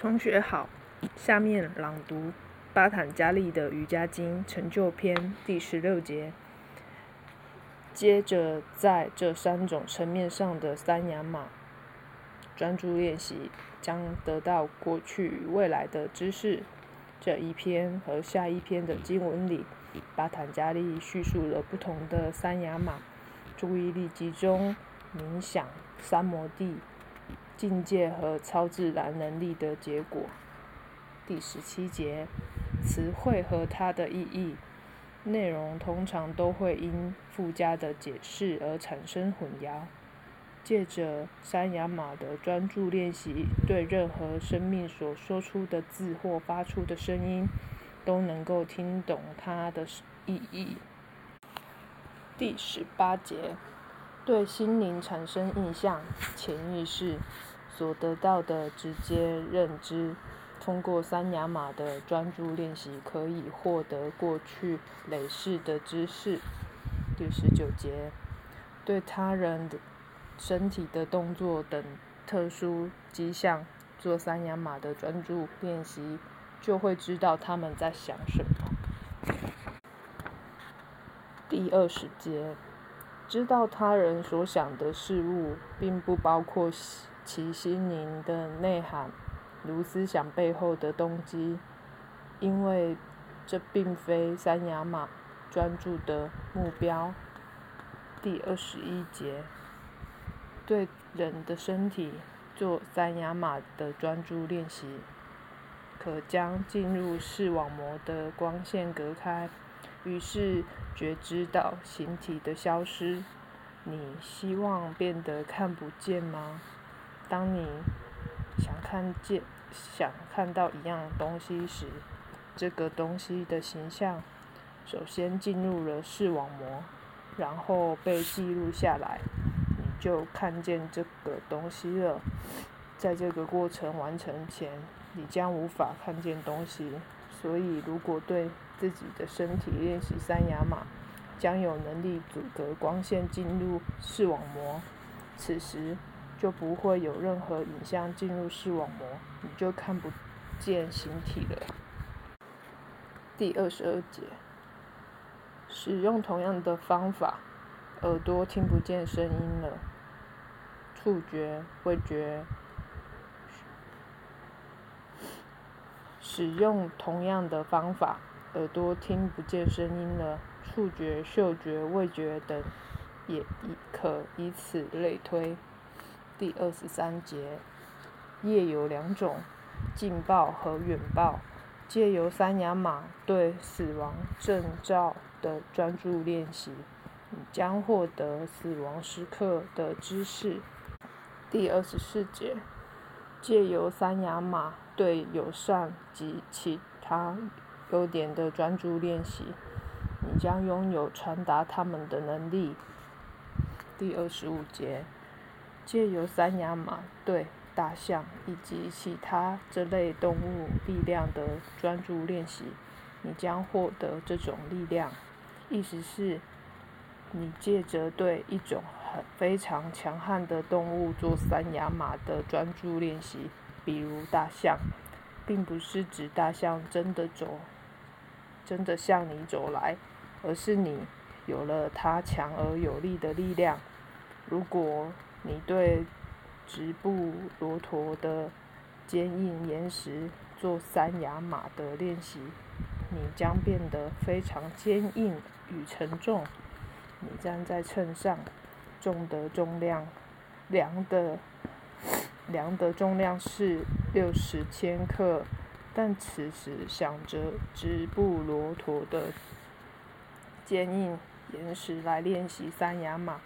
同学好，下面朗读巴坦加利的瑜伽经成就篇第十六节。接着，在这三种层面上的三雅马专注练习，将得到过去与未来的知识。这一篇和下一篇的经文里，巴坦加利叙述了不同的三雅马注意力集中、冥想、三摩地。境界和超自然能力的结果。第十七节，词汇和它的意义、内容通常都会因附加的解释而产生混淆。借着山雅马的专注练习，对任何生命所说出的字或发出的声音，都能够听懂它的意义。第十八节。对心灵产生印象，潜意识所得到的直接认知，通过三雅马的专注练习，可以获得过去累世的知识。第十九节，对他人的身体的动作等特殊迹象做三雅马的专注练习，就会知道他们在想什么。第二十节。知道他人所想的事物，并不包括其心灵的内涵，如思想背后的动机，因为这并非三雅马专注的目标。第二十一节，对人的身体做三雅马的专注练习，可将进入视网膜的光线隔开。于是觉知到形体的消失。你希望变得看不见吗？当你想看见、想看到一样东西时，这个东西的形象首先进入了视网膜，然后被记录下来，你就看见这个东西了。在这个过程完成前，你将无法看见东西。所以，如果对自己的身体练习三雅马，将有能力阻隔光线进入视网膜，此时就不会有任何影像进入视网膜，你就看不见形体了。第二十二节，使用同样的方法，耳朵听不见声音了，触觉、味觉。使用同样的方法，耳朵听不见声音了，触觉、嗅觉、味觉等也以可以此类推。第二十三节，夜有两种：近报和远报。借由三雅马对死亡征兆的专注练习，你将获得死亡时刻的知识。第二十四节，借由三雅马。对友善及其他优点的专注练习，你将拥有传达他们的能力。第二十五节，借由三亚马对大象以及其他这类动物力量的专注练习，你将获得这种力量。意思是，你借着对一种很非常强悍的动物做三亚马的专注练习。比如大象，并不是指大象真的走，真的向你走来，而是你有了它强而有力的力量。如果你对直布罗陀的坚硬岩石做三雅马的练习，你将变得非常坚硬与沉重。你站在秤上，重的重量，量的。量的重量是六十千克，但此时想着直布罗陀的坚硬岩石来练习三雅马，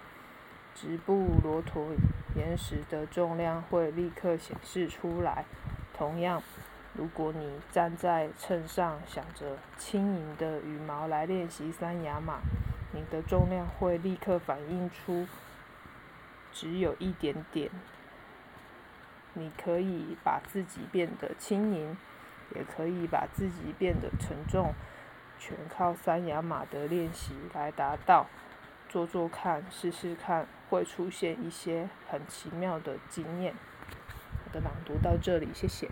直布罗陀岩石的重量会立刻显示出来。同样，如果你站在秤上想着轻盈的羽毛来练习三雅马，你的重量会立刻反映出只有一点点。你可以把自己变得轻盈，也可以把自己变得沉重，全靠三雅马的练习来达到。做做看，试试看，会出现一些很奇妙的经验。我的朗读到这里，谢谢。